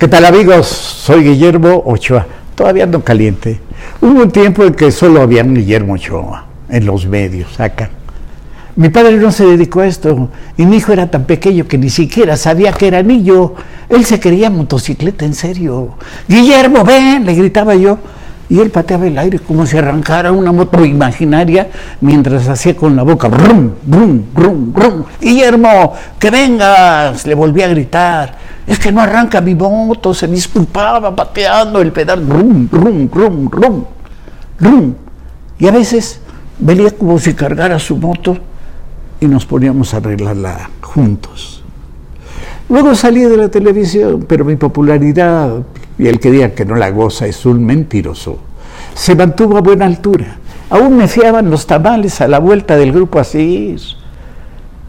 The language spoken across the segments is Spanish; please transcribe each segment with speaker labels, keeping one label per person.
Speaker 1: ¿Qué tal amigos? Soy Guillermo Ochoa. Todavía ando caliente. Hubo un tiempo en que solo había un Guillermo Ochoa en los medios acá. Mi padre no se dedicó a esto y mi hijo era tan pequeño que ni siquiera sabía que era niño. Él se quería motocicleta en serio. Guillermo, ven, le gritaba yo. Y él pateaba el aire como si arrancara una moto imaginaria mientras hacía con la boca brum, brum, brum, brum. Guillermo, que vengas, le volví a gritar. Es que no arranca mi moto, se disculpaba pateando el pedal, brum, brum, brum, brum, brum. Y a veces venía como si cargara su moto y nos poníamos a arreglarla juntos. Luego salí de la televisión, pero mi popularidad y el que diga que no la goza es un mentiroso. Se mantuvo a buena altura. Aún me fiaban los tamales a la vuelta del grupo Asís.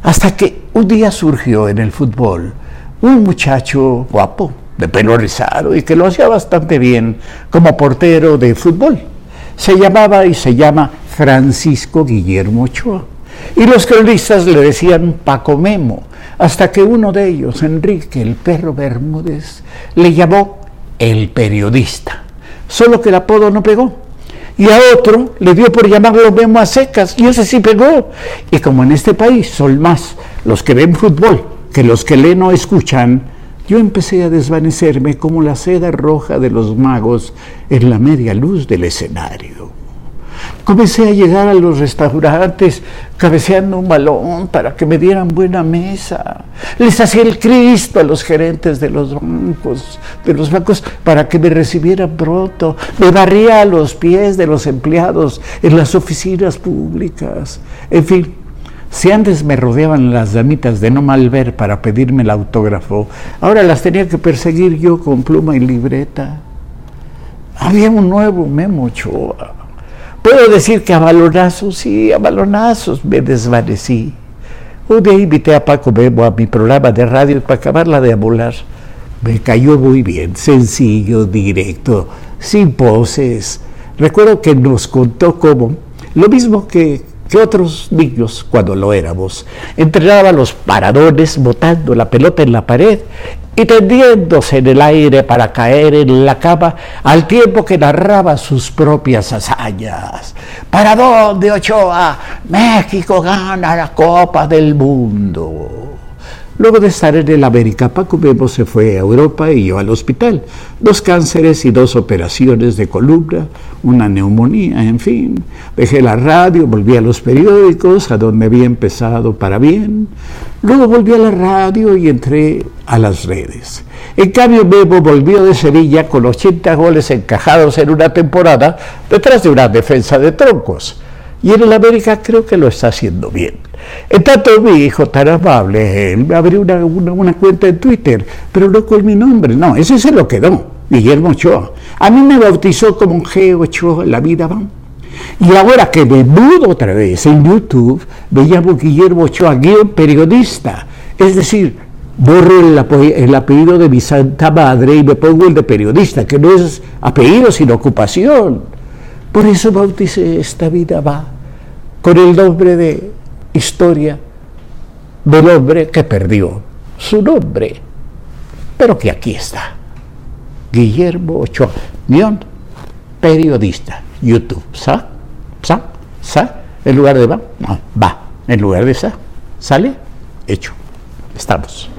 Speaker 1: Hasta que un día surgió en el fútbol un muchacho guapo, de pelo rizado y que lo hacía bastante bien como portero de fútbol. Se llamaba y se llama Francisco Guillermo Ochoa. Y los cronistas le decían Paco Memo, hasta que uno de ellos, Enrique el perro Bermúdez, le llamó el periodista. Solo que el apodo no pegó. Y a otro le dio por llamarlo Memo a secas, y ese sí pegó. Y como en este país son más los que ven fútbol que los que leen o escuchan, yo empecé a desvanecerme como la seda roja de los magos en la media luz del escenario. Comencé a llegar a los restaurantes cabeceando un balón para que me dieran buena mesa. Les hacía el Cristo a los gerentes de los bancos, para que me recibieran pronto. Me barría a los pies de los empleados en las oficinas públicas. En fin, si antes me rodeaban las damitas de no mal ver para pedirme el autógrafo, ahora las tenía que perseguir yo con pluma y libreta. Había un nuevo Memo Ochoa Puedo decir que a balonazos, sí, a balonazos me desvanecí. Un día invité a Paco Memo a mi programa de radio para acabarla de amolar. Me cayó muy bien, sencillo, directo, sin poses. Recuerdo que nos contó cómo, lo mismo que, que otros niños cuando lo éramos, entrenaba los paradones botando la pelota en la pared y tendiéndose en el aire para caer en la cama al tiempo que narraba sus propias hazañas. ¿Para dónde, Ochoa? México gana la Copa del Mundo. Luego de estar en el América, Paco Memo se fue a Europa y yo al hospital. Dos cánceres y dos operaciones de columna, una neumonía, en fin. Dejé la radio, volví a los periódicos, a donde había empezado para bien. Luego volví a la radio y entré a las redes. En cambio, Memo volvió de Sevilla con 80 goles encajados en una temporada detrás de una defensa de troncos. Y en el América creo que lo está haciendo bien. En tanto, mi hijo tan amable, él abrió una, cuenta en Twitter, pero no con mi nombre, no, ese se lo quedó, Guillermo Ochoa. A mí me bautizó como G. Ochoa, la vida va. Y ahora que me mudo otra vez en YouTube, me llamo Guillermo Ochoa, guion periodista. Es decir, borro el, el, apellido de mi santa madre y me pongo el de periodista, que no es apellido, sino ocupación. Por eso bauticé esta vida va, con el nombre de historia del hombre que perdió su nombre, pero que aquí está. Guillermo Ochoa, guion, periodista, YouTube, ¿sa? ¿sa? ¿sa? En lugar de va, no, va, en lugar de sa, ¿sale? Hecho, estamos.